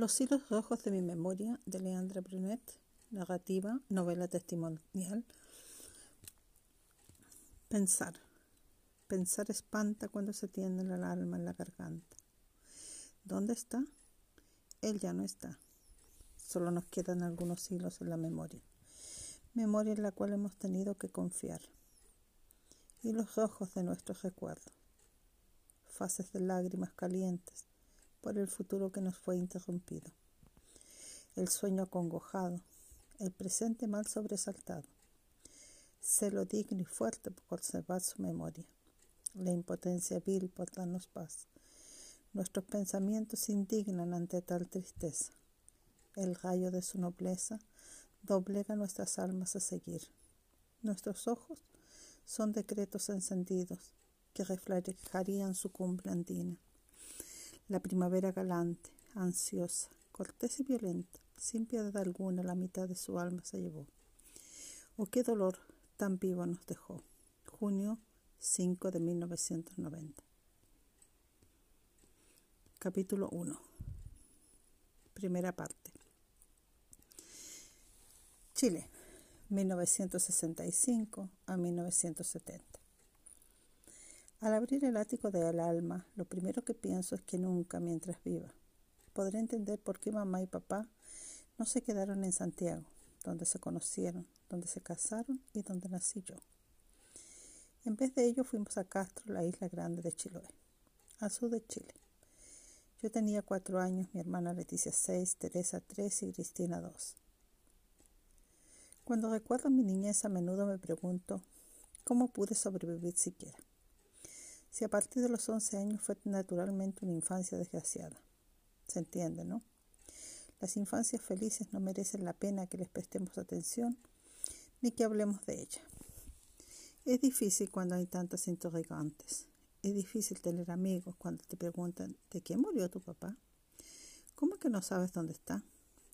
Los hilos rojos de mi memoria de Leandra Brunet, narrativa, novela testimonial. Pensar. Pensar espanta cuando se tiende el alma en la garganta. ¿Dónde está? Él ya no está. Solo nos quedan algunos hilos en la memoria. Memoria en la cual hemos tenido que confiar. Hilos rojos de nuestros recuerdos. Fases de lágrimas calientes por el futuro que nos fue interrumpido, el sueño acongojado, el presente mal sobresaltado, celo digno y fuerte por conservar su memoria, la impotencia vil por darnos paz. Nuestros pensamientos indignan ante tal tristeza. El rayo de su nobleza doblega nuestras almas a seguir. Nuestros ojos son decretos encendidos que reflejarían su cumbre andina. La primavera galante, ansiosa, cortés y violenta, sin piedad alguna, la mitad de su alma se llevó. Oh, qué dolor tan vivo nos dejó. Junio 5 de 1990. Capítulo 1. Primera parte. Chile, 1965 a 1970. Al abrir el ático del alma, lo primero que pienso es que nunca, mientras viva, podré entender por qué mamá y papá no se quedaron en Santiago, donde se conocieron, donde se casaron y donde nací yo. En vez de ello fuimos a Castro, la isla grande de Chiloé, al sur de Chile. Yo tenía cuatro años, mi hermana Leticia seis, Teresa tres y Cristina dos. Cuando recuerdo mi niñez a menudo me pregunto cómo pude sobrevivir siquiera si a partir de los 11 años fue naturalmente una infancia desgraciada. Se entiende, ¿no? Las infancias felices no merecen la pena que les prestemos atención ni que hablemos de ella. Es difícil cuando hay tantas interrogantes. Es difícil tener amigos cuando te preguntan ¿de qué murió tu papá? ¿Cómo que no sabes dónde está?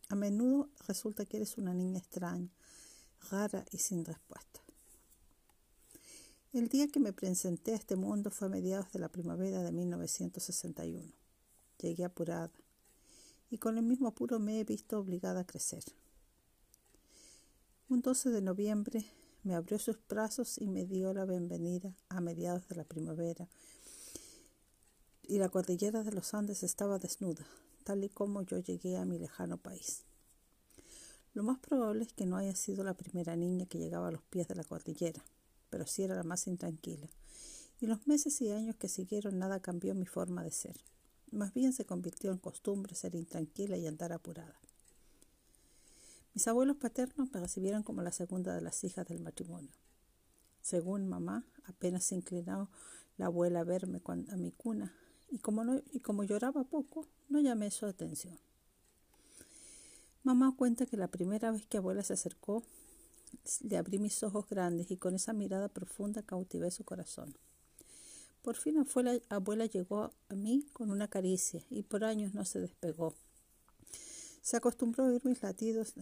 A menudo resulta que eres una niña extraña, rara y sin respuesta. El día que me presenté a este mundo fue a mediados de la primavera de 1961. Llegué apurada y con el mismo apuro me he visto obligada a crecer. Un 12 de noviembre me abrió sus brazos y me dio la bienvenida a mediados de la primavera y la cordillera de los Andes estaba desnuda, tal y como yo llegué a mi lejano país. Lo más probable es que no haya sido la primera niña que llegaba a los pies de la cordillera pero sí era la más intranquila. Y los meses y años que siguieron nada cambió mi forma de ser. Más bien se convirtió en costumbre ser intranquila y andar apurada. Mis abuelos paternos me recibieron como la segunda de las hijas del matrimonio. Según mamá, apenas se inclinó la abuela a verme a mi cuna, y como, no, y como lloraba poco, no llamé su atención. Mamá cuenta que la primera vez que abuela se acercó, le abrí mis ojos grandes y con esa mirada profunda cautivé su corazón. Por fin la abuela llegó a mí con una caricia y por años no se despegó. Se acostumbró a oír mis latidos,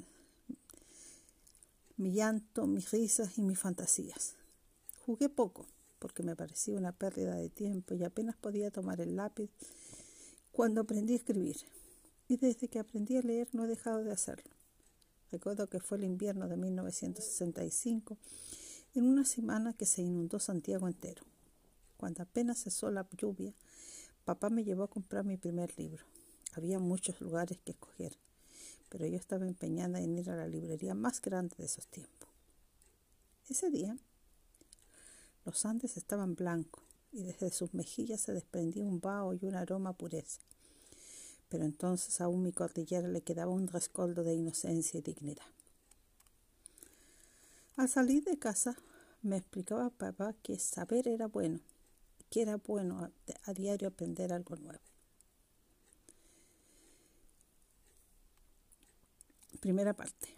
mi llanto, mis risas y mis fantasías. Jugué poco porque me parecía una pérdida de tiempo y apenas podía tomar el lápiz cuando aprendí a escribir. Y desde que aprendí a leer no he dejado de hacerlo. Recuerdo que fue el invierno de 1965, en una semana que se inundó Santiago entero. Cuando apenas cesó la lluvia, papá me llevó a comprar mi primer libro. Había muchos lugares que escoger, pero yo estaba empeñada en ir a la librería más grande de esos tiempos. Ese día, los Andes estaban blancos y desde sus mejillas se desprendía un vaho y un aroma a pureza pero entonces aún mi cordillera le quedaba un rescoldo de inocencia y dignidad. Al salir de casa me explicaba papá que saber era bueno, que era bueno a, diario aprender algo nuevo. Primera parte.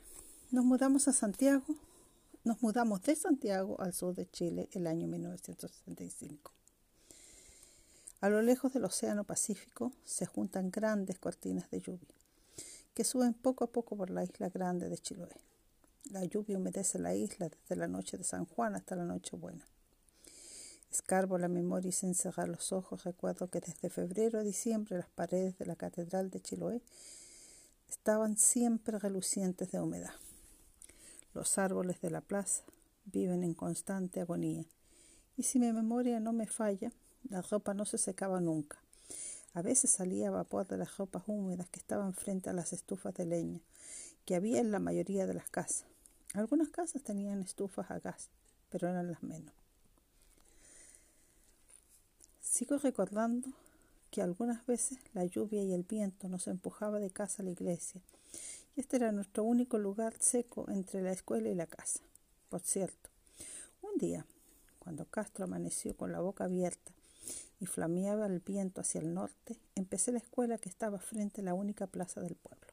Nos mudamos a Santiago, nos mudamos de Santiago al sur de Chile el año 1965. A lo lejos del Océano Pacífico se juntan grandes cortinas de lluvia que suben poco a poco por la isla grande de Chiloé. La lluvia humedece la isla desde la noche de San Juan hasta la noche buena. Escarbo la memoria y sin cerrar los ojos recuerdo que desde febrero a diciembre las paredes de la Catedral de Chiloé estaban siempre relucientes de humedad. Los árboles de la plaza viven en constante agonía, y si mi memoria no me falla, la ropa no se secaba nunca. A veces salía vapor de las ropas húmedas que estaban frente a las estufas de leña, que había en la mayoría de las casas. Algunas casas tenían estufas a gas, pero eran las menos. Sigo recordando que algunas veces la lluvia y el viento nos empujaba de casa a la iglesia, y este era nuestro único lugar seco entre la escuela y la casa. Por cierto, un día, cuando Castro amaneció con la boca abierta y flameaba el viento hacia el norte, empecé la escuela que estaba frente a la única plaza del pueblo.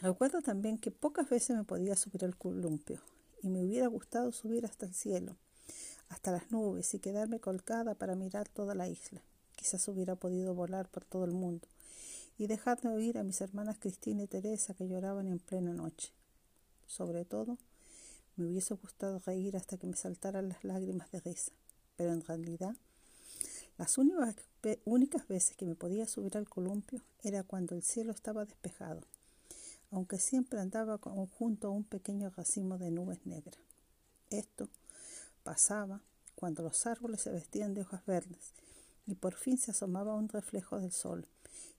Recuerdo también que pocas veces me podía subir al columpio y me hubiera gustado subir hasta el cielo, hasta las nubes y quedarme colgada para mirar toda la isla. Quizás hubiera podido volar por todo el mundo y dejar de oír a mis hermanas Cristina y Teresa que lloraban en plena noche. Sobre todo, me hubiese gustado reír hasta que me saltaran las lágrimas de risa, pero en realidad las únicas, únicas veces que me podía subir al columpio era cuando el cielo estaba despejado, aunque siempre andaba junto a un pequeño racimo de nubes negras. Esto Pasaba cuando los árboles se vestían de hojas verdes y por fin se asomaba un reflejo del sol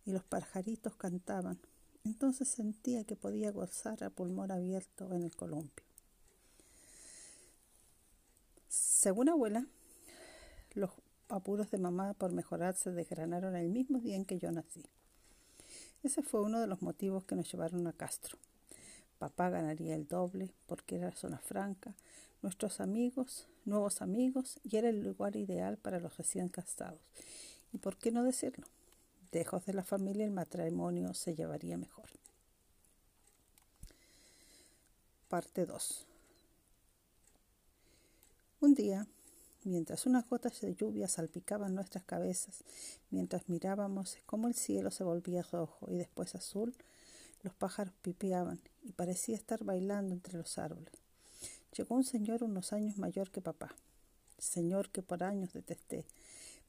y los pajaritos cantaban. Entonces sentía que podía gozar a pulmón abierto en el columpio. Según abuela, los apuros de mamá por mejorar se desgranaron el mismo día en que yo nací. Ese fue uno de los motivos que nos llevaron a Castro. Papá ganaría el doble porque era zona franca, nuestros amigos, nuevos amigos, y era el lugar ideal para los recién casados. ¿Y por qué no decirlo? Lejos de la familia el matrimonio se llevaría mejor. Parte 2. Un día, mientras unas gotas de lluvia salpicaban nuestras cabezas, mientras mirábamos cómo el cielo se volvía rojo y después azul, los pájaros pipeaban y parecía estar bailando entre los árboles. Llegó un señor unos años mayor que papá, señor que por años detesté,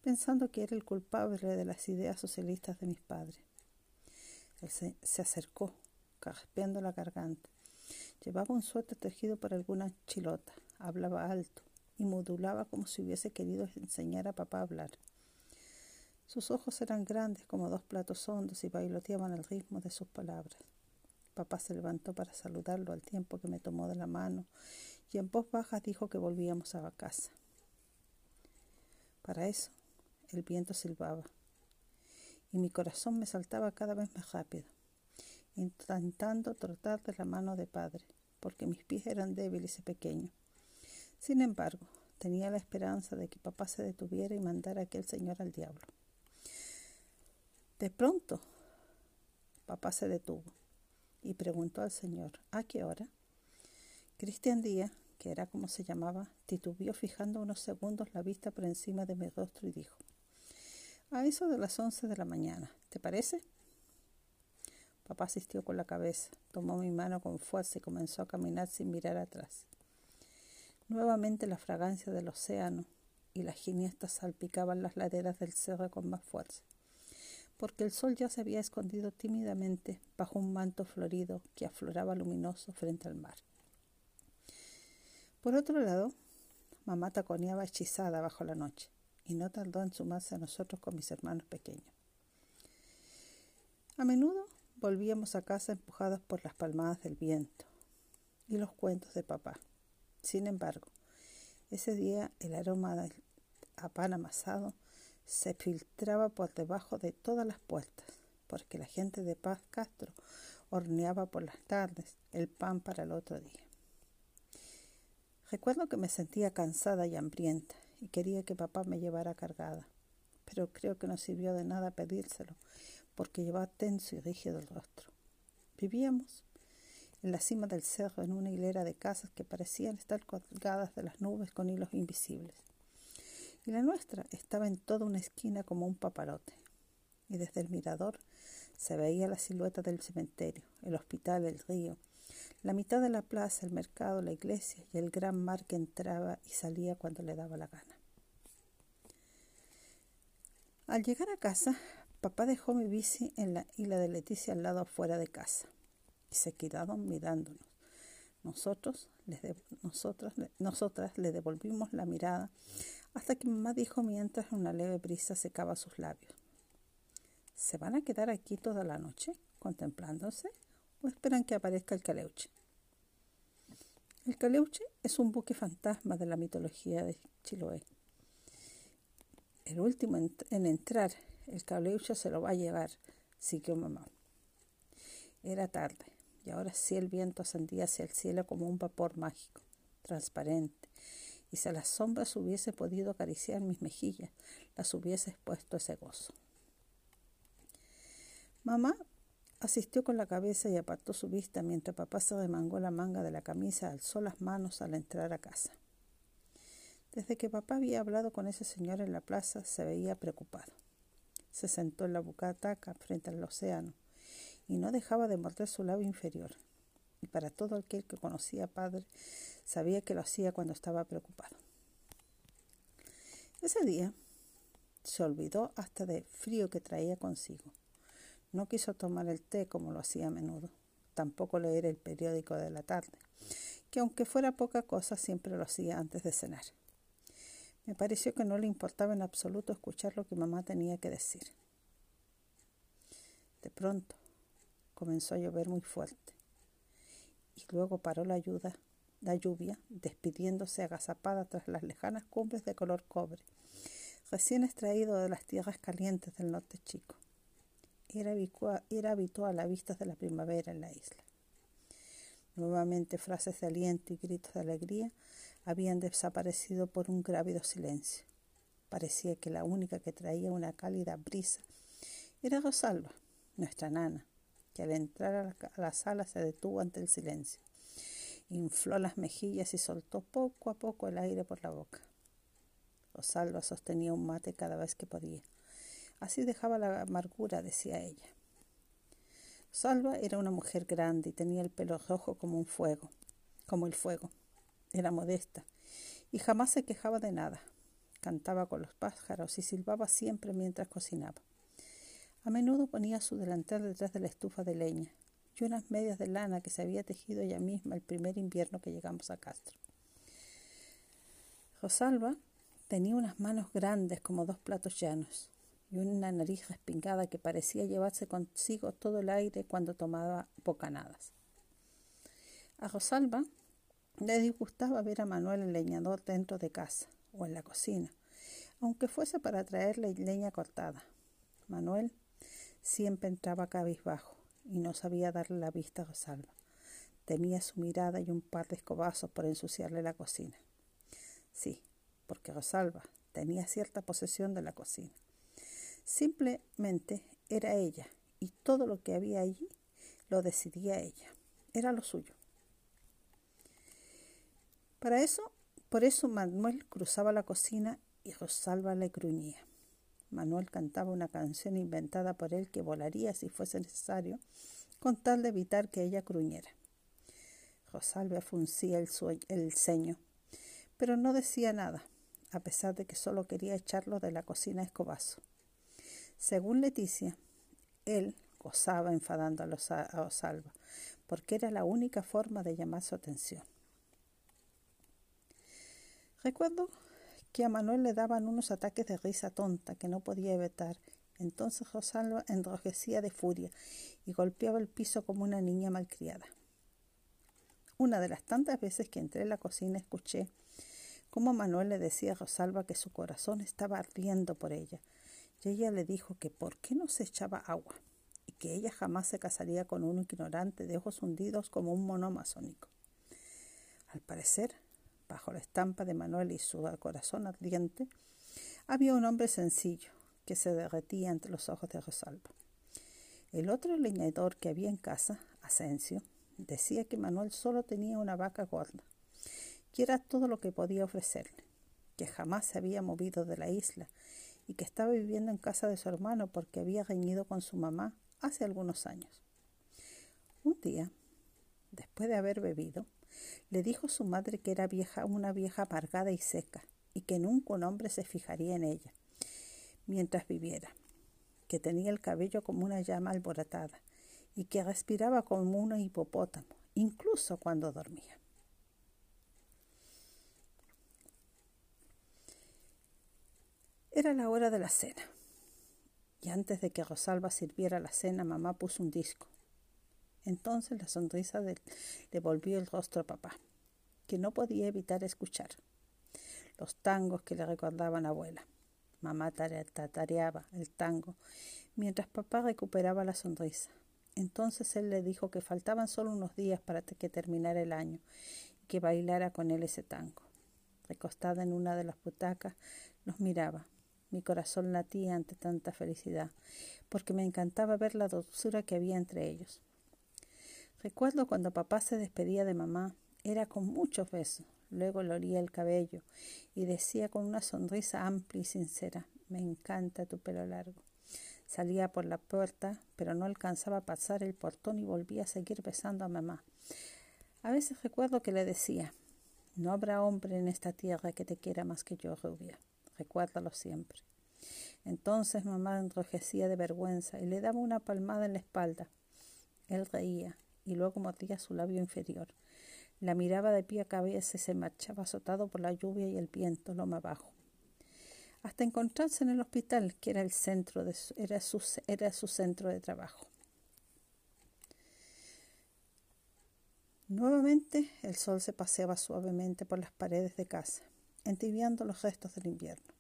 pensando que era el culpable de las ideas socialistas de mis padres. Él se, acercó, carpeando la garganta. Llevaba un suéter tejido por alguna chilota, hablaba alto y modulaba como si hubiese querido enseñar a papá a hablar. Sus ojos eran grandes como dos platos hondos y bailoteaban al ritmo de sus palabras. Papá se levantó para saludarlo al tiempo que me tomó de la mano y en voz baja dijo que volvíamos a casa. Para eso, el viento silbaba y mi corazón me saltaba cada vez más rápido, intentando trotar de la mano de padre, porque mis pies eran débiles y pequeños. Sin embargo, tenía la esperanza de que papá se detuviera y mandara a aquel señor al diablo. De pronto, papá se detuvo y preguntó al señor, ¿a qué hora? Cristian Díaz, que era como se llamaba, titubeó fijando unos segundos la vista por encima de mi rostro y dijo, a eso de las once de la mañana, ¿te parece? Papá asistió con la cabeza, tomó mi mano con fuerza y comenzó a caminar sin mirar atrás. Nuevamente la fragancia del océano y las giniestas salpicaban las laderas del cerro con más fuerza, porque el sol ya se había escondido tímidamente bajo un manto florido que afloraba luminoso frente al mar. Por otro lado, mamá taconeaba hechizada bajo la noche y no tardó en sumarse a nosotros con mis hermanos pequeños. A menudo volvíamos a casa empujados por las palmadas del viento y los cuentos de papá. Sin embargo, ese día el aroma del a pan amasado se filtraba por debajo de todas las puertas, porque la gente de Paz Castro horneaba por las tardes el pan para el otro día. Recuerdo que me sentía cansada y hambrienta y quería que papá me llevara cargada, pero creo que no sirvió de nada pedírselo porque llevaba tenso y rígido el rostro. Vivíamos en la cima del cerro en una hilera de casas que parecían estar colgadas de las nubes con hilos invisibles. Y la nuestra estaba en toda una esquina como un paparote. Y desde el mirador se veía la silueta del cementerio, el hospital, el río, la mitad de la plaza, el mercado, la iglesia y el gran mar que entraba y salía cuando le daba la gana. Al llegar a casa, Papá dejó mi bici en la, y la de Leticia al lado afuera de casa y se quedaron mirándonos. Nosotros, les nosotras, nosotras le devolvimos la mirada hasta que mamá dijo mientras una leve brisa secaba sus labios. ¿Se van a quedar aquí toda la noche contemplándose o esperan que aparezca el caleuche? El caleuche es un buque fantasma de la mitología de Chiloé. El último en, entrar, el caleuche se lo va a llevar, siguió mamá. Era tarde y ahora sí el viento ascendía hacia el cielo como un vapor mágico, transparente, y si a las sombras hubiese podido acariciar mis mejillas, las hubiese expuesto ese gozo. Mamá asistió con la cabeza y apartó su vista mientras papá se remangó la manga de la camisa, alzó las manos al entrar a casa. Desde que papá había hablado con ese señor en la plaza, se veía preocupado. Se sentó en la bucataca frente al océano y no dejaba de morder su labio inferior. Y para todo aquel que conocía a padre, sabía que lo hacía cuando estaba preocupado. Ese día se olvidó hasta del frío que traía consigo. No quiso tomar el té como lo hacía a menudo, tampoco leer el periódico de la tarde, que aunque fuera poca cosa siempre lo hacía antes de cenar. Me pareció que no le importaba en absoluto escuchar lo que mamá tenía que decir. De pronto comenzó a llover muy fuerte y luego paró la, ayuda, la lluvia, despidiéndose agazapada tras las lejanas cumbres de color cobre, recién extraído de las tierras calientes del norte chico era, era habitual a vistas de la primavera en la isla. Nuevamente frases de aliento y gritos de alegría habían desaparecido por un grávido silencio. Parecía que la única que traía una cálida brisa era Rosalba, nuestra nana, que al entrar a la, sala se detuvo ante el silencio. Infló las mejillas y soltó poco a poco el aire por la boca. Rosalba sostenía un mate cada vez que podía. Así dejaba la amargura, decía ella. Salva era una mujer grande y tenía el pelo rojo como un fuego, como el fuego. Era modesta y jamás se quejaba de nada. Cantaba con los pájaros y silbaba siempre mientras cocinaba. A menudo ponía su delantal detrás de la estufa de leña y unas medias de lana que se había tejido ella misma el primer invierno que llegamos a Castro. Rosalba tenía unas manos grandes como dos platos llanos y una nariz respingada que parecía llevarse consigo todo el aire cuando tomaba bocanadas. A Rosalba le disgustaba ver a Manuel el leñador dentro de casa o en la cocina, aunque fuese para traerle leña cortada. Manuel siempre entraba cabizbajo y no sabía darle la vista a Rosalba. Temía su mirada y un par de escobazos por ensuciarle la cocina. Sí, porque Rosalba tenía cierta posesión de la cocina. Simplemente era ella y todo lo que había allí lo decidía ella. Era lo suyo. Para eso, por eso Manuel cruzaba la cocina y Rosalba le gruñía. Manuel cantaba una canción inventada por él que volaría si fuese necesario, con tal de evitar que ella gruñera. Rosalba fruncía el, el ceño, pero no decía nada, a pesar de que solo quería echarlo de la cocina a escobazo. Según Leticia, él gozaba enfadando a, Osalva, porque era la única forma de llamar su atención. Recuerdo que a Manuel le daban unos ataques de risa tonta que no podía evitar. Entonces Rosalba enrojecía de furia y golpeaba el piso como una niña malcriada. Una de las tantas veces que entré en la cocina escuché cómo Manuel le decía a Rosalba que su corazón estaba ardiendo por ella, y ella le dijo que por qué no se echaba agua y que ella jamás se casaría con un ignorante de ojos hundidos como un mono masónico. Al parecer, bajo la estampa de Manuel y su corazón ardiente, había un hombre sencillo que se derretía ante los ojos de Rosalba. El otro leñador que había en casa, Asensio, decía que Manuel solo tenía una vaca gorda, que era todo lo que podía ofrecerle, que jamás se había movido de la isla y que estaba viviendo en casa de su hermano porque había reñido con su mamá hace algunos años. Un día, después de haber bebido, le dijo su madre que era vieja, una vieja amargada y seca, y que nunca un hombre se fijaría en ella mientras viviera. que tenía el cabello como una llama alborotada y que respiraba como un hipopótamo, incluso cuando dormía. Era la hora de la cena, y antes de que Rosalba sirviera la cena, mamá puso un disco. Entonces la sonrisa le volvió el rostro a papá, que no podía evitar escuchar los tangos que le recordaban a abuela. Mamá tatareaba el tango, mientras papá recuperaba la sonrisa. Entonces él le dijo que faltaban solo unos días para que terminara el año y que bailara con él ese tango. Recostada en una de las butacas, los miraba. Mi corazón latía ante tanta felicidad, porque me encantaba ver la dulzura que había entre ellos. Recuerdo cuando papá se despedía de mamá, era con muchos besos. Luego le olía el cabello y decía con una sonrisa amplia y sincera, me encanta tu pelo largo. Salía por la puerta, pero no alcanzaba a pasar el portón y volvía a seguir besando a mamá. A veces recuerdo que le decía, no habrá hombre en esta tierra que te quiera más que yo, rubia recuérdalo siempre. Entonces mamá enrojecía de vergüenza y le daba una palmada en la espalda. Él reía y luego mordía su labio inferior. La miraba de pie a cabeza y se marchaba azotado por la lluvia y el viento loma abajo. Hasta encontrarse en el hospital, que era el centro de era su, era su centro de trabajo. Nuevamente el sol se paseaba suavemente por las paredes de casa entibiando los restos del invierno.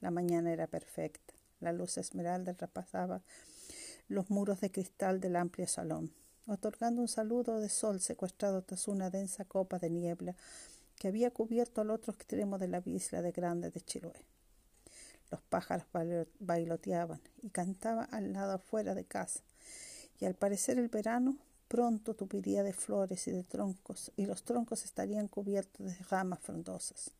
La mañana era perfecta. La luz esmeralda repasaba los muros de cristal del amplio salón, otorgando un saludo de sol secuestrado tras una densa copa de niebla que había cubierto al otro extremo de la isla de Grande de Chiloé. Los pájaros bailoteaban y cantaban al lado afuera de casa, y al parecer el verano pronto tupiría de flores y de troncos, y los troncos estarían cubiertos de ramas frondosas.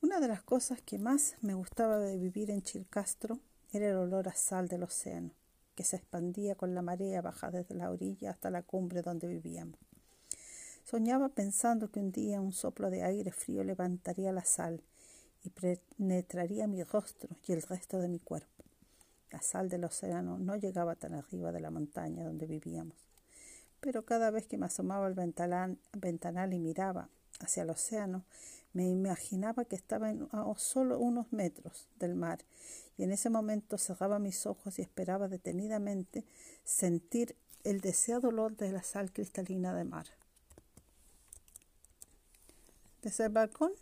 Una de las cosas que más me gustaba de vivir en Chilcastro era el olor a sal del océano, que se expandía con la marea baja desde la orilla hasta la cumbre donde vivíamos. Soñaba pensando que un día un soplo de aire frío levantaría la sal y penetraría mi rostro y el resto de mi cuerpo. La sal del océano no llegaba tan arriba de la montaña donde vivíamos, pero cada vez que me asomaba al ventanal, y miraba hacia el océano, me imaginaba que estaba a solo unos metros del mar y en ese momento cerraba mis ojos y esperaba detenidamente sentir el deseado olor de la sal cristalina de mar. Desde el balcón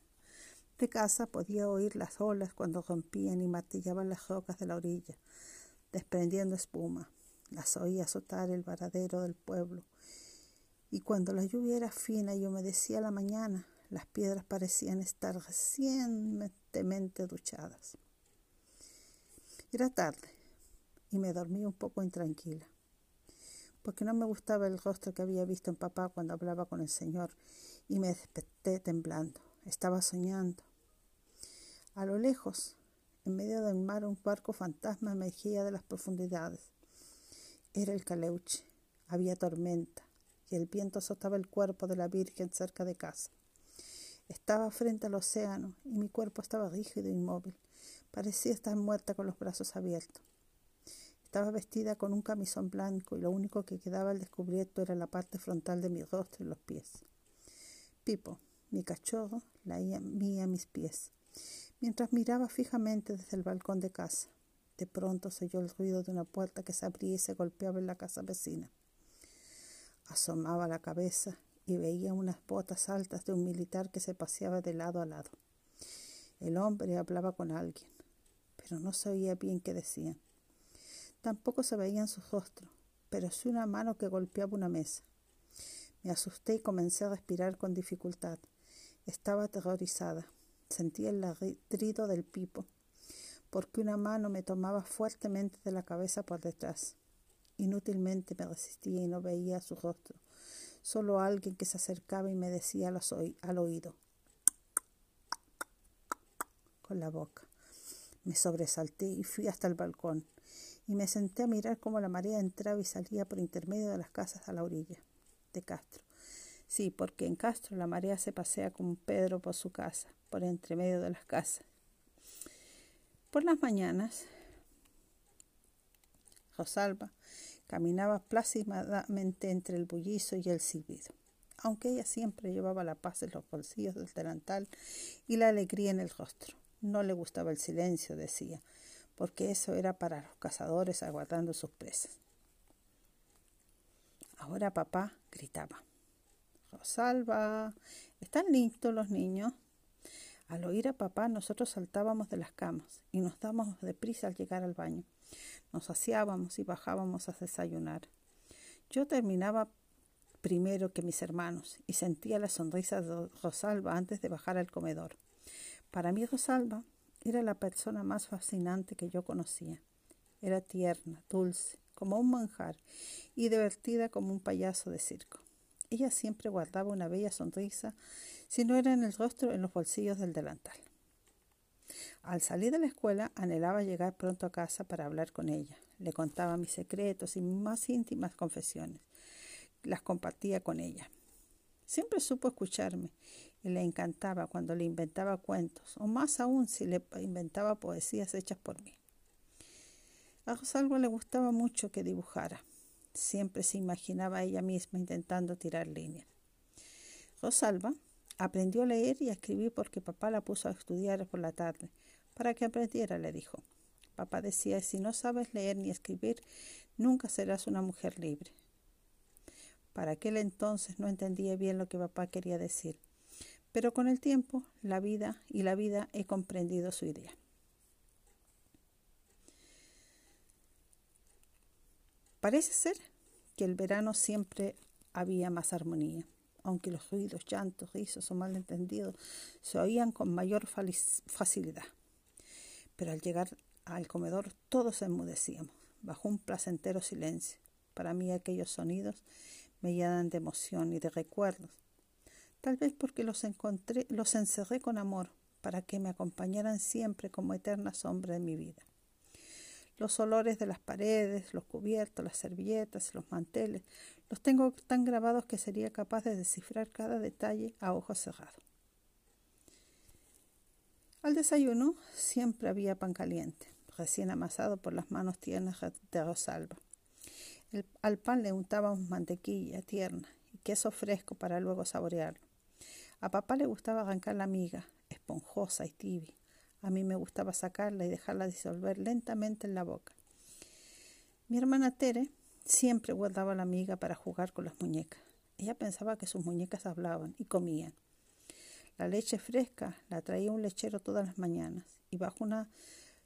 de casa podía oír las olas cuando rompían y martillaban las rocas de la orilla, desprendiendo espuma. Las oía azotar el varadero del pueblo. Y cuando la lluvia era fina y humedecía la mañana, las piedras parecían estar recientemente duchadas. Era tarde y me dormí un poco intranquila, porque no me gustaba el rostro que había visto en papá cuando hablaba con el Señor y me desperté temblando. Estaba soñando. A lo lejos, en medio del mar, un barco fantasma emergía de las profundidades. Era el Caleuche. Había tormenta y el viento azotaba el cuerpo de la Virgen cerca de casa. Estaba frente al océano y mi cuerpo estaba rígido e inmóvil. Parecía estar muerta con los brazos abiertos. Estaba vestida con un camisón blanco y lo único que quedaba al descubierto era la parte frontal de mi rostro y los pies. Pipo, mi cachorro, laía mía mis pies, mientras miraba fijamente desde el balcón de casa. De pronto se oyó el ruido de una puerta que se abría y se golpeaba en la casa vecina. Asomaba la cabeza y veía unas botas altas de un militar que se paseaba de lado a lado. El hombre hablaba con alguien, pero no se oía bien qué decían. Tampoco se veían sus rostros, pero sí una mano que golpeaba una mesa. Me asusté y comencé a respirar con dificultad. Estaba aterrorizada. Sentía el ladrido del pipo, porque una mano me tomaba fuertemente de la cabeza por detrás. Inútilmente me resistía y no veía su rostro solo alguien que se acercaba y me decía al oído con la boca. Me sobresalté y fui hasta el balcón y me senté a mirar cómo la marea entraba y salía por intermedio de las casas a la orilla de Castro. Sí, porque en Castro la marea se pasea como Pedro por su casa, por entre medio de las casas. Por las mañanas, Rosalba caminaba plácidamente entre el bullizo y el silbido. Aunque ella siempre llevaba la paz en los bolsillos del delantal y la alegría en el rostro. No le gustaba el silencio, decía, porque eso era para los cazadores aguardando sus presas. Ahora papá gritaba. Rosalba, ¿están listos los niños? Al oír a papá nosotros saltábamos de las camas y nos dábamos deprisa al llegar al baño. Nos saciábamos y bajábamos a desayunar. Yo terminaba primero que mis hermanos y sentía la sonrisa de Rosalba antes de bajar al comedor. Para mí Rosalba era la persona más fascinante que yo conocía. Era tierna, dulce, como un manjar, y divertida como un payaso de circo. Ella siempre guardaba una bella sonrisa, si no era en el rostro, en los bolsillos del delantal. Al salir de la escuela, anhelaba llegar pronto a casa para hablar con ella. Le contaba mis secretos y mis más íntimas confesiones. Las compartía con ella. Siempre supo escucharme y le encantaba cuando le inventaba cuentos, o más aún si le inventaba poesías hechas por mí. A Rosalba le gustaba mucho que dibujara. Siempre se imaginaba ella misma intentando tirar líneas. Rosalba aprendió a leer y a escribir porque papá la puso a estudiar por la tarde. Para que aprendiera, le dijo. Papá decía, si no sabes leer ni escribir, nunca serás una mujer libre. Para aquel entonces no entendía bien lo que papá quería decir, pero con el tiempo, la vida y la vida he comprendido su idea. Parece ser que el verano siempre había más armonía, aunque los ruidos, llantos, risos o malentendidos se oían con mayor facilidad. Pero al llegar al comedor todos enmudecíamos, bajo un placentero silencio. Para mí aquellos sonidos me llenan de emoción y de recuerdos. Tal vez porque los encontré, los encerré con amor, para que me acompañaran siempre como eterna sombra de mi vida. Los olores de las paredes, los cubiertos, las servilletas, los manteles, los tengo tan grabados que sería capaz de descifrar cada detalle a ojos cerrados. Al desayuno siempre había pan caliente, recién amasado por las manos tiernas de Rosalba. al pan le untábamos mantequilla tierna y queso fresco para luego saborearlo. A papá le gustaba arrancar la miga, esponjosa y tibia. A mí me gustaba sacarla y dejarla disolver lentamente en la boca. Mi hermana Tere siempre guardaba la miga para jugar con las muñecas. Ella pensaba que sus muñecas hablaban y comían. La leche fresca la traía un lechero todas las mañanas y bajo una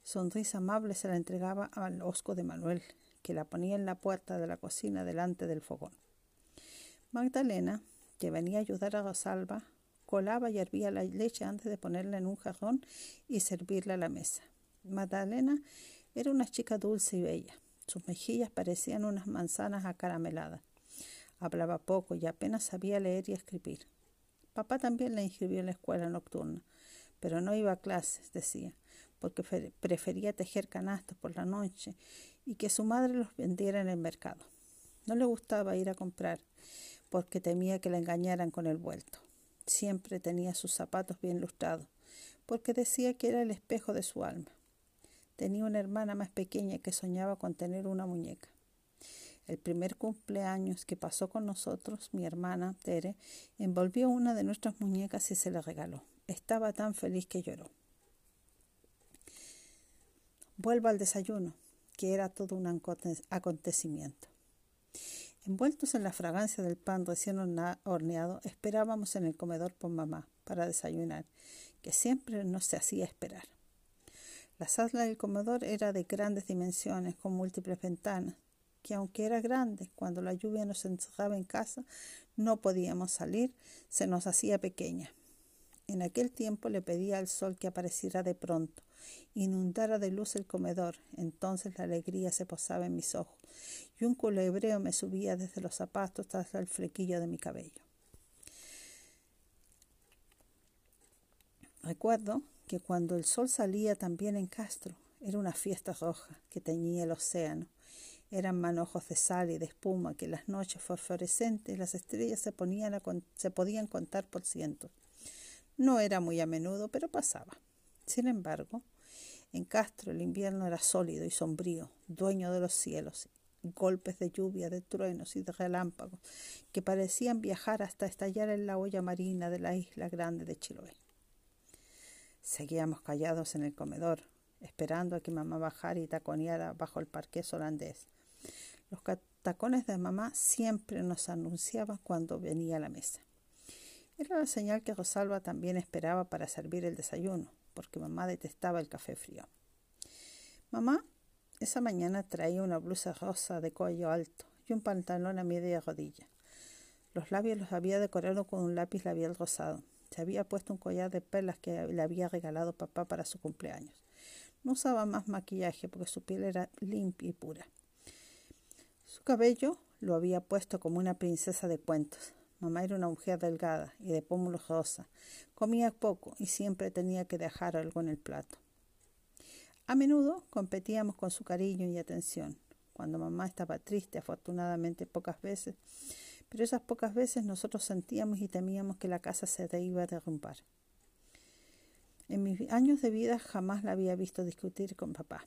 sonrisa amable se la entregaba al osco de Manuel, que la ponía en la puerta de la cocina delante del fogón. Magdalena, que venía a ayudar a Rosalba, colaba y hervía la leche antes de ponerla en un jarrón y servirla a la mesa. Magdalena era una chica dulce y bella. Sus mejillas parecían unas manzanas acarameladas. Hablaba poco y apenas sabía leer y escribir. Papá también la inscribió en la escuela nocturna, pero no iba a clases, decía, porque prefería tejer canastos por la noche y que su madre los vendiera en el mercado. No le gustaba ir a comprar, porque temía que la engañaran con el vuelto. Siempre tenía sus zapatos bien lustrados, porque decía que era el espejo de su alma. Tenía una hermana más pequeña que soñaba con tener una muñeca. El primer cumpleaños que pasó con nosotros, mi hermana, Tere, envolvió una de nuestras muñecas y se la regaló. Estaba tan feliz que lloró. Vuelvo al desayuno, que era todo un acontecimiento. Envueltos en la fragancia del pan recién horneado, esperábamos en el comedor por mamá para desayunar, que siempre nos se hacía esperar. La sala del comedor era de grandes dimensiones, con múltiples ventanas, que aunque era grande, cuando la lluvia nos encerraba en casa, no podíamos salir, se nos hacía pequeña. En aquel tiempo le pedía al sol que apareciera de pronto, inundara de luz el comedor, entonces la alegría se posaba en mis ojos, y un culebreo me subía desde los zapatos hasta el flequillo de mi cabello. Recuerdo que cuando el sol salía también en Castro, era una fiesta roja que teñía el océano. Eran manojos de sal y de espuma que las noches fosforescentes las estrellas se, ponían se podían contar por cientos. No era muy a menudo, pero pasaba. Sin embargo, En Castro el invierno era sólido y sombrío, dueño de los cielos, golpes de lluvia, de truenos y de relámpagos que parecían viajar hasta estallar en la olla marina de la isla grande de Chiloé. Seguíamos callados en el comedor, esperando a que mamá bajara y taconeara bajo el parqués holandés. Los tacones de mamá siempre nos anunciaban cuando venía a la mesa. Era la señal que Rosalba también esperaba para servir el desayuno, porque mamá detestaba el café frío. Mamá esa mañana traía una blusa rosa de cuello alto y un pantalón a media rodilla. Los labios los había decorado con un lápiz labial rosado. Se había puesto un collar de perlas que le había regalado papá para su cumpleaños. No usaba más maquillaje porque su piel era limpia y pura. Su cabello lo había puesto como una princesa de cuentos. Mamá era una mujer delgada y de pómulos rosa. Comía poco y siempre tenía que dejar algo en el plato. A menudo competíamos con su cariño y atención. Cuando mamá estaba triste, afortunadamente pocas veces, pero esas pocas veces nosotros sentíamos y temíamos que la casa se iba a derrumbar. En mis años de vida jamás la había visto discutir con papá,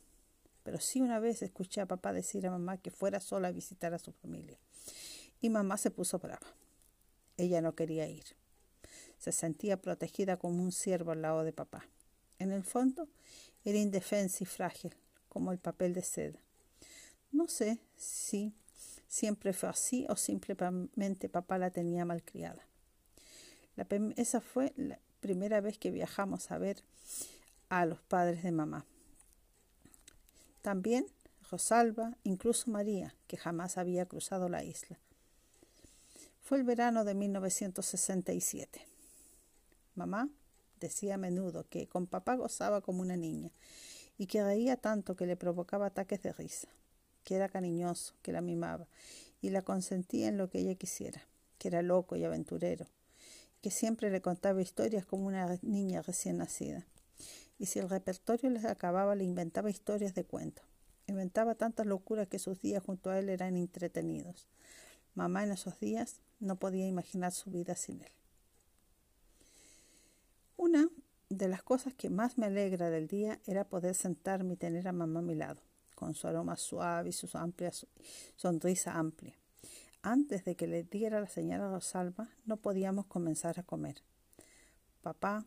pero sí una vez escuché a papá decir a mamá que fuera sola a visitar a su familia. Y mamá se puso brava. Ella no quería ir. Se sentía protegida como un ciervo al lado de papá. En el fondo, era indefensa y frágil, como el papel de seda. No sé si siempre fue así o simplemente papá la tenía malcriada. esa fue la primera vez que viajamos a ver a los padres de mamá. También Rosalba, incluso María, que jamás había cruzado la isla. Fue el verano de 1967. Mamá decía a menudo que con papá gozaba como una niña y que reía tanto que le provocaba ataques de risa, que era cariñoso, que la mimaba y la consentía en lo que ella quisiera, que era loco y aventurero, que siempre le contaba historias como una niña recién nacida. Y si el repertorio les acababa, le inventaba historias de cuento. Inventaba tantas locuras que sus días junto a él eran entretenidos. Mamá en esos días no podía imaginar su vida sin él. Una de las cosas que más me alegra del día era poder sentarme y tener a mamá a mi lado, con su aroma suave y su amplia sonrisa amplia. Antes de que le diera la señal a Rosalba, no podíamos comenzar a comer. Papá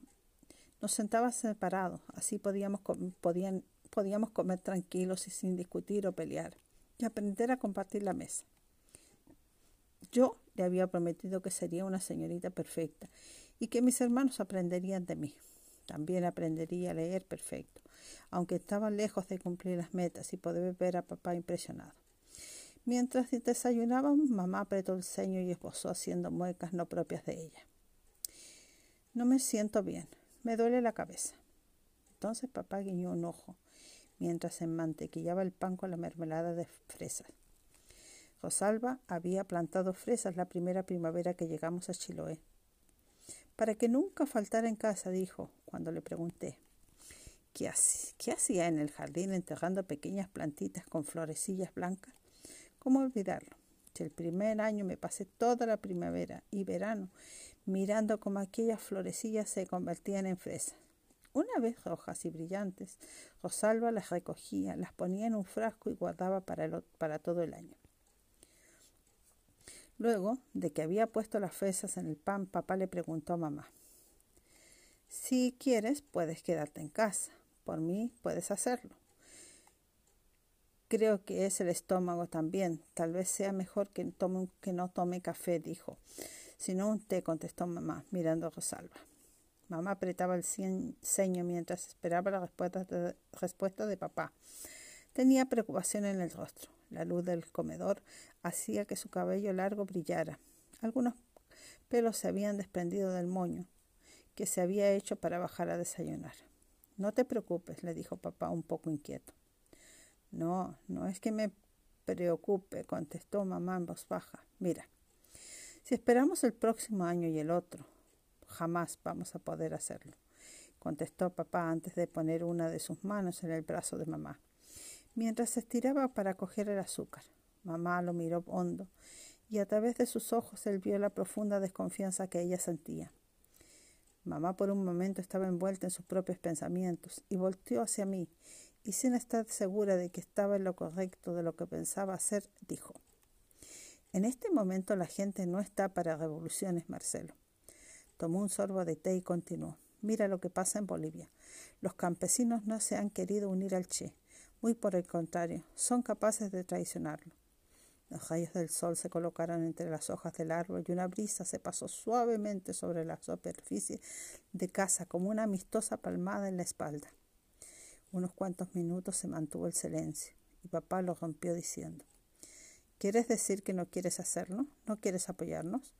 nos sentaba separados, así podíamos, podían, podíamos comer tranquilos y sin discutir o pelear, y aprender a compartir la mesa. Yo le había prometido que sería una señorita perfecta y que mis hermanos aprenderían de mí. También aprendería a leer perfecto, aunque estaba lejos de cumplir las metas y poder ver a papá impresionado. Mientras desayunábamos, mamá apretó el ceño y esbozó haciendo muecas no propias de ella. No me siento bien, me duele la cabeza. Entonces papá guiñó un ojo mientras se mantequillaba el pan con la mermelada de fresas. Rosalba había plantado fresas la primera primavera que llegamos a Chiloé para que nunca faltara en casa, dijo, cuando le pregunté. ¿Qué, hacía en el jardín enterrando pequeñas plantitas con florecillas blancas? ¿Cómo olvidarlo? El primer año me pasé toda la primavera y verano mirando cómo aquellas florecillas se convertían en fresas. Una vez rojas y brillantes, Rosalba las recogía, las ponía en un frasco y guardaba para, para todo el año. Luego de que había puesto las fresas en el pan, papá le preguntó a mamá, si quieres, puedes quedarte en casa. Por mí, puedes hacerlo. Creo que es el estómago también. Tal vez sea mejor que, tome, que no tome café, dijo. Sino un té, contestó mamá, mirando a Rosalba. Mamá apretaba el ceño mientras esperaba la respuesta respuesta de papá. Tenía preocupación en el rostro. La luz del comedor hacía que su cabello largo brillara. Algunos pelos se habían desprendido del moño que se había hecho para bajar a desayunar. No te preocupes, le dijo papá un poco inquieto. No, no es que me preocupe, contestó mamá en voz baja. Mira, si esperamos el próximo año y el otro, jamás vamos a poder hacerlo, contestó papá antes de poner una de sus manos en el brazo de mamá mientras se estiraba para coger el azúcar. Mamá lo miró hondo y a través de sus ojos él vio la profunda desconfianza que ella sentía. Mamá por un momento estaba envuelta en sus propios pensamientos y volteó hacia mí y sin estar segura de que estaba en lo correcto de lo que pensaba hacer, dijo, En este momento la gente no está para revoluciones, Marcelo. Tomó un sorbo de té y continuó. Mira lo que pasa en Bolivia. Los campesinos no se han querido unir al Che. Muy por el contrario, son capaces de traicionarlo. Los rayos del sol se colocaron entre las hojas del árbol y una brisa se pasó suavemente sobre la superficie de casa como una amistosa palmada en la espalda. Unos cuantos minutos se mantuvo el silencio y papá lo rompió diciendo ¿Quieres decir que no quieres hacerlo? ¿No quieres apoyarnos?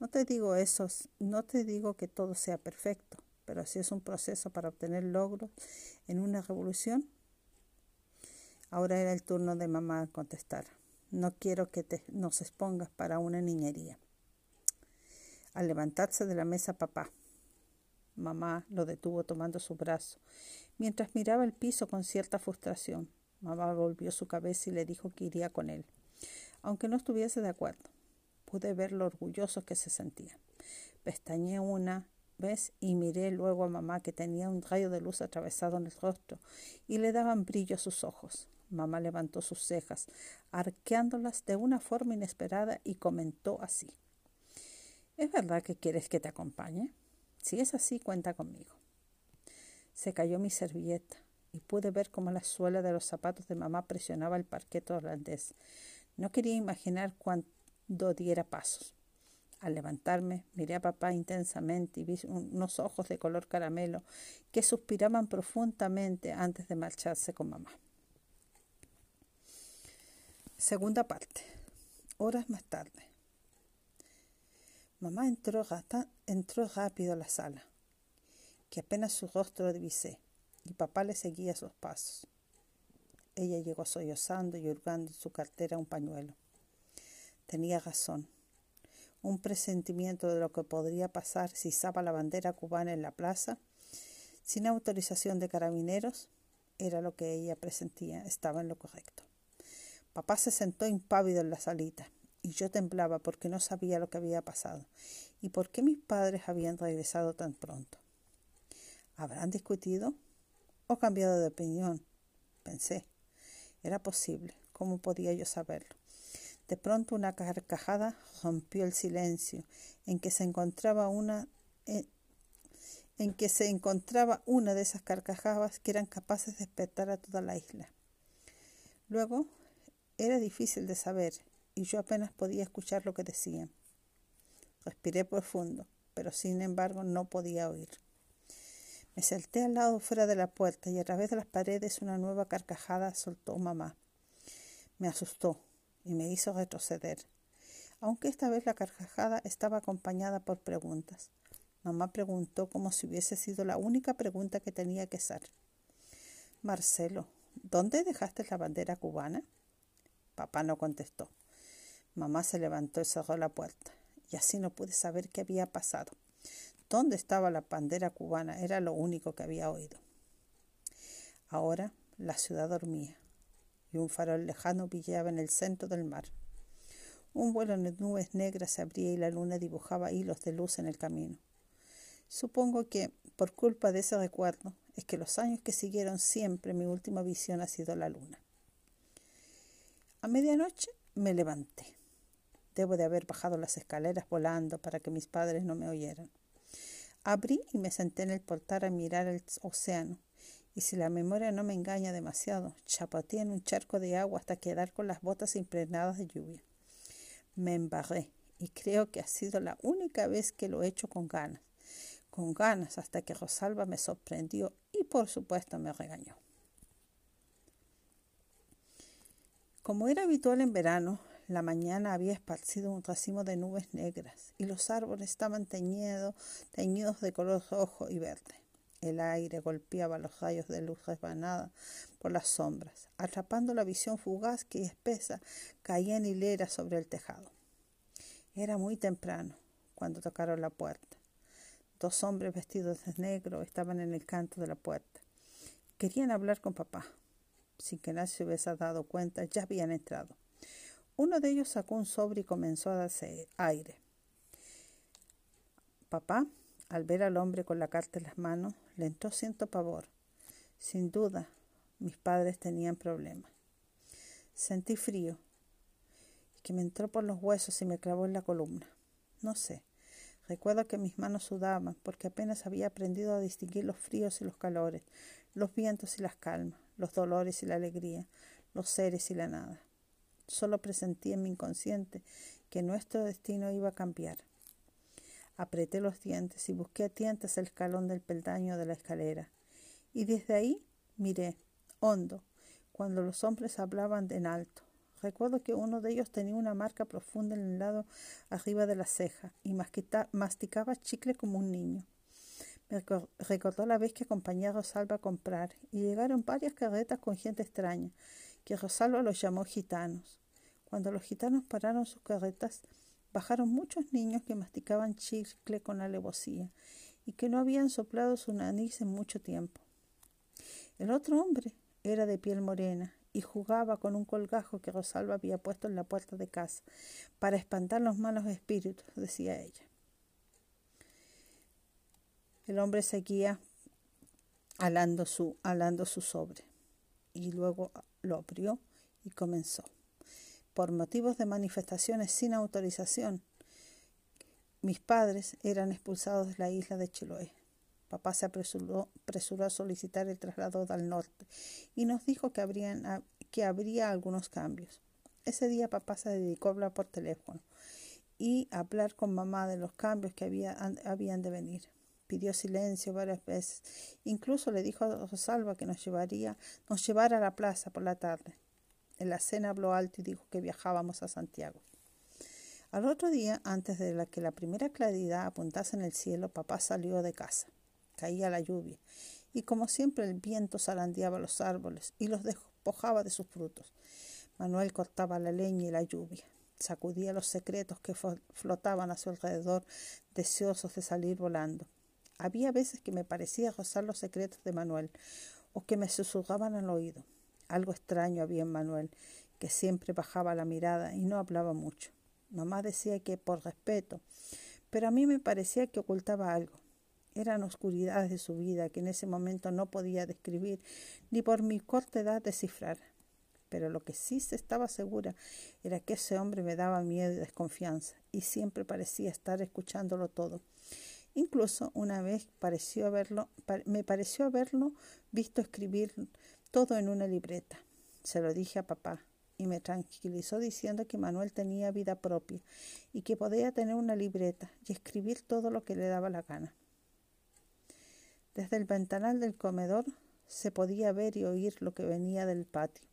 No te digo eso, no te digo que todo sea perfecto, pero si es un proceso para obtener logros en una revolución. Ahora era el turno de mamá contestar. No quiero que te, nos expongas para una niñería. Al levantarse de la mesa, papá, mamá lo detuvo tomando su brazo, mientras miraba el piso con cierta frustración. Mamá volvió su cabeza y le dijo que iría con él, aunque no estuviese de acuerdo. Pude ver lo orgulloso que se sentía. Pestañé una vez y miré luego a mamá que tenía un rayo de luz atravesado en el rostro y le daban brillo a sus ojos. Mamá levantó sus cejas, arqueándolas de una forma inesperada y comentó así. ¿Es verdad que quieres que te acompañe? Si es así, cuenta conmigo. Se cayó mi servilleta y pude ver cómo la suela de los zapatos de mamá presionaba el parqueto holandés. No quería imaginar cuándo diera pasos. Al levantarme, miré a papá intensamente y vi unos ojos de color caramelo que suspiraban profundamente antes de marcharse con mamá. Segunda parte. Horas más tarde. Mamá entró, rápido a la sala, que apenas su rostro divisé, y papá le seguía sus pasos. Ella llegó sollozando y hurgando en su cartera un pañuelo. Tenía razón. Un presentimiento de lo que podría pasar si izaba la bandera cubana en la plaza, sin autorización de carabineros, era lo que ella presentía, estaba en lo correcto. Papá se sentó impávido en la salita y yo temblaba porque no sabía lo que había pasado y por qué mis padres habían regresado tan pronto. ¿Habrán discutido o cambiado de opinión? Pensé. Era posible. ¿Cómo podía yo saberlo? De pronto una carcajada rompió el silencio en que se encontraba una en, en que se encontraba una de esas carcajadas que eran capaces de despertar a toda la isla. Luego era difícil de saber y yo apenas podía escuchar lo que decían. Respiré profundo, pero sin embargo no podía oír. Me salté al lado fuera de la puerta y a través de las paredes una nueva carcajada soltó mamá. Me asustó y me hizo retroceder, aunque esta vez la carcajada estaba acompañada por preguntas. Mamá preguntó como si hubiese sido la única pregunta que tenía que ser. Marcelo, ¿dónde dejaste la bandera cubana? Papá no contestó. Mamá se levantó y cerró la puerta, y así no pude saber qué había pasado. ¿Dónde estaba la bandera cubana? Era lo único que había oído. Ahora la ciudad dormía, y un farol lejano brillaba en el centro del mar. Un vuelo de nubes negras se abría y la luna dibujaba hilos de luz en el camino. Supongo que, por culpa de ese recuerdo, es que los años que siguieron siempre mi última visión ha sido la luna. A medianoche me levanté. Debo de haber bajado las escaleras volando para que mis padres no me oyeran. Abrí y me senté en el portal a mirar el océano, y si la memoria no me engaña demasiado, chapoteé en un charco de agua hasta quedar con las botas impregnadas de lluvia. Me embarré, y creo que ha sido la única vez que lo he hecho con ganas, con ganas hasta que Rosalba me sorprendió y por supuesto me regañó. Como era habitual en verano, la mañana había esparcido un racimo de nubes negras y los árboles estaban teñidos, teñidos de color rojo y verde. El aire golpeaba los rayos de luz resbanada por las sombras, atrapando la visión fugaz que espesa caía en hilera sobre el tejado. Era muy temprano cuando tocaron la puerta. Dos hombres vestidos de negro estaban en el canto de la puerta. Querían hablar con papá sin que nadie se hubiese dado cuenta, ya habían entrado. Uno de ellos sacó un sobre y comenzó a darse aire. Papá, Al ver al hombre con la carta en las manos, le entró cierto pavor. Sin duda, mis padres tenían problemas. Sentí frío, que me entró por los huesos y me clavó en la columna. No sé. Recuerdo que mis manos sudaban porque apenas había aprendido a distinguir los fríos y los calores, los vientos y las calmas, los dolores y la alegría, los seres y la nada. Solo presentí en mi inconsciente que nuestro destino iba a cambiar. Apreté los dientes y busqué a tientas el escalón del peldaño de la escalera. Y desde ahí miré, hondo, cuando los hombres hablaban en alto. Recuerdo que uno de ellos tenía una marca profunda en el lado arriba de la ceja y masticaba chicle como un niño. Recordó la vez que acompañé a Rosalba a comprar y llegaron varias carretas con gente extraña, que Rosalba los llamó gitanos. Cuando los gitanos pararon sus carretas, bajaron muchos niños que masticaban chicle con alevosía y que no habían soplado su nariz en mucho tiempo. El otro hombre era de piel morena y jugaba con un colgajo que Rosalba había puesto en la puerta de casa para espantar los malos espíritus, decía ella. El hombre seguía alando su, alando su sobre y luego lo abrió y comenzó. Por motivos de manifestaciones sin autorización, mis padres eran expulsados de la isla de Chiloé. Papá se apresuró, a solicitar el traslado al norte y nos dijo que, que habría algunos cambios. Ese día papá se dedicó a hablar por teléfono y a hablar con mamá de los cambios que había, habían de venir pidió silencio varias veces. Incluso le dijo a Rosalba que nos llevaría, nos llevara a la plaza por la tarde. En la cena habló alto y dijo que viajábamos a Santiago. Al otro día, antes de que la primera claridad apuntase en el cielo, papá salió de casa. Caía la lluvia, y como siempre el viento zarandeaba los árboles y los despojaba de sus frutos. Manuel cortaba la leña y la lluvia, sacudía los secretos que flotaban a su alrededor, deseosos de salir volando. Había veces que me parecía rozar los secretos de Manuel o que me susurraban al oído. Algo extraño había en Manuel, que siempre bajaba la mirada y no hablaba mucho. Mamá decía que por respeto, pero a mí me parecía que ocultaba algo. Eran oscuridades de su vida que en ese momento no podía describir ni por mi corta edad descifrar. Pero lo que sí se estaba segura era que ese hombre me daba miedo y desconfianza, y siempre parecía estar escuchándolo todo. Incluso una vez pareció haberlo, me pareció haberlo visto escribir todo en una libreta. Se lo dije a papá y me tranquilizó diciendo que Manuel tenía vida propia y que podía tener una libreta y escribir todo lo que le daba la gana. Desde el ventanal del comedor se podía ver y oír lo que venía del patio.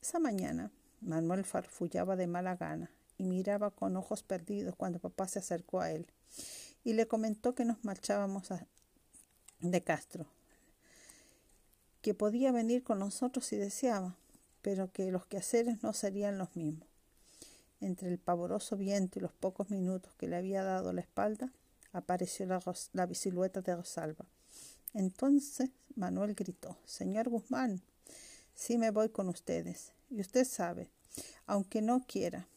Esa mañana Manuel farfullaba de mala gana y miraba con ojos perdidos cuando papá se acercó a él y le comentó que nos marchábamos de Castro, que podía venir con nosotros si deseaba, pero que los quehaceres no serían los mismos. Entre el pavoroso viento y los pocos minutos que le había dado la espalda, apareció la, la silueta de Rosalba. Entonces Manuel gritó, Señor Guzmán, sí me voy con ustedes. Y usted sabe, aunque no quiera,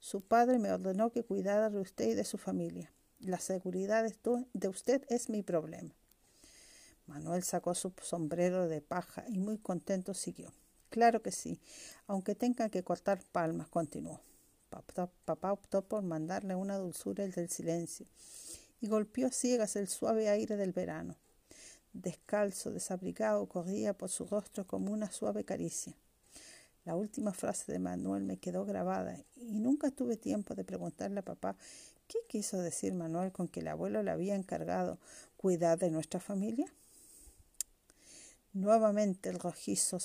su padre me ordenó que cuidara de usted y de su familia. La seguridad de usted es mi problema. Manuel sacó su sombrero de paja y muy contento siguió. Claro que sí, aunque tenga que cortar palmas, continuó. Papá, optó por mandarle una dulzura el del silencio y golpeó a ciegas el suave aire del verano. Descalzo, desabrigado, corría por su rostro como una suave caricia. La última frase de Manuel me quedó grabada y nunca tuve tiempo de preguntarle a papá ¿Qué quiso decir Manuel con que el abuelo le había encargado cuidar de nuestra familia? Nuevamente el rojizo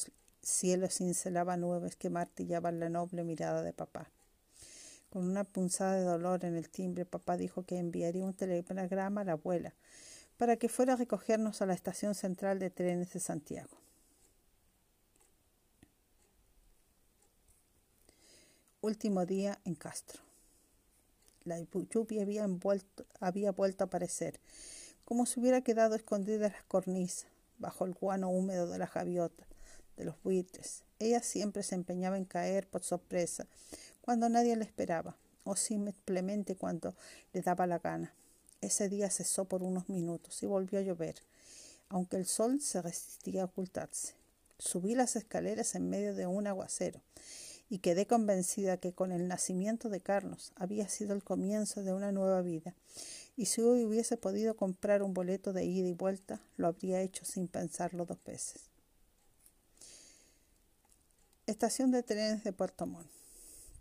cielo cincelaba nubes que martillaban la noble mirada de papá. Con una punzada de dolor en el timbre, papá dijo que enviaría un telegrama a la abuela para que fuera a recogernos a la estación central de trenes de Santiago. Último día en Castro. La lluvia había, vuelto a aparecer, como si hubiera quedado escondida en las cornisas, bajo el guano húmedo de la gaviota, de los buitres. Ella siempre se empeñaba en caer por sorpresa, cuando nadie la esperaba, o simplemente cuando le daba la gana. Ese día cesó por unos minutos y volvió a llover, aunque el sol se resistía a ocultarse. Subí las escaleras en medio de un aguacero y quedé convencida que con el nacimiento de Carlos había sido el comienzo de una nueva vida, y si hoy hubiese podido comprar un boleto de ida y vuelta, lo habría hecho sin pensarlo dos veces. Estación de trenes de Puerto Montt.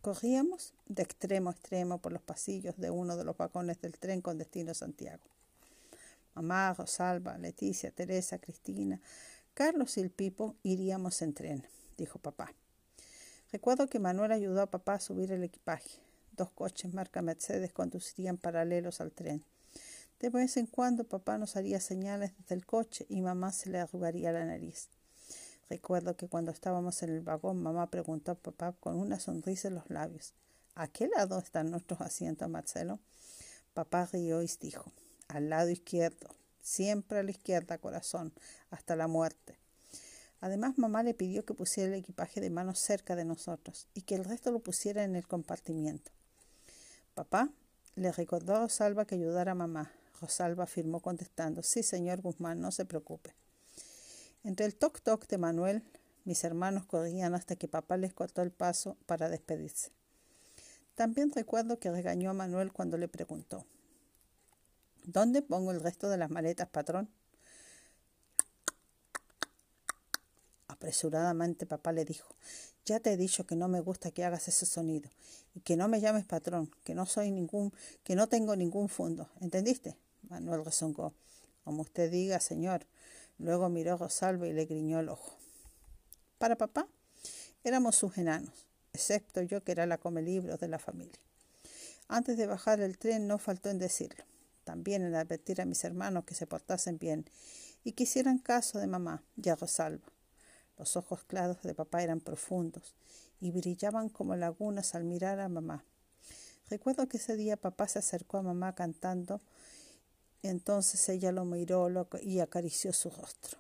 Corríamos de extremo a extremo por los pasillos de uno de los vagones del tren con destino a Santiago. Mamá, Rosalba, Leticia, Teresa, Cristina, Carlos y el Pipo iríamos en tren, dijo papá. Recuerdo que Manuel ayudó a papá a subir el equipaje. Dos coches marca Mercedes conducirían paralelos al tren. De vez en cuando papá nos haría señales desde el coche y mamá se le arrugaría la nariz. Recuerdo que cuando estábamos en el vagón, mamá preguntó a papá con una sonrisa en los labios, ¿A qué lado están nuestros asientos, Marcelo? Papá rió y dijo, al lado izquierdo, siempre a la izquierda, corazón, hasta la muerte. Además, mamá le pidió que pusiera el equipaje de mano cerca de nosotros y que el resto lo pusiera en el compartimiento. Papá le recordó a Rosalba que ayudara a mamá. Rosalba afirmó contestando, sí, señor Guzmán, no se preocupe. Entre el toc toc de Manuel, mis hermanos corrían hasta que papá les cortó el paso para despedirse. También recuerdo que regañó a Manuel cuando le preguntó, ¿Dónde pongo el resto de las maletas, patrón? Apresuradamente papá le dijo, ya te he dicho que no me gusta que hagas ese sonido y que no me llames patrón, que no soy ningún, que no tengo ningún fondo. ¿Entendiste? Manuel rezongó. Como usted diga, señor. Luego miró a Rosalba y le griñó el ojo. Para papá éramos sus enanos, excepto yo que era la come libros de la familia. Antes de bajar el tren no faltó en decirlo, también en advertir a mis hermanos que se portasen bien y que hicieran caso de mamá y a Rosalba. Los ojos claros de papá eran profundos y brillaban como lagunas al mirar a mamá. Recuerdo que ese día papá se acercó a mamá cantando entonces ella lo miró y acarició su rostro.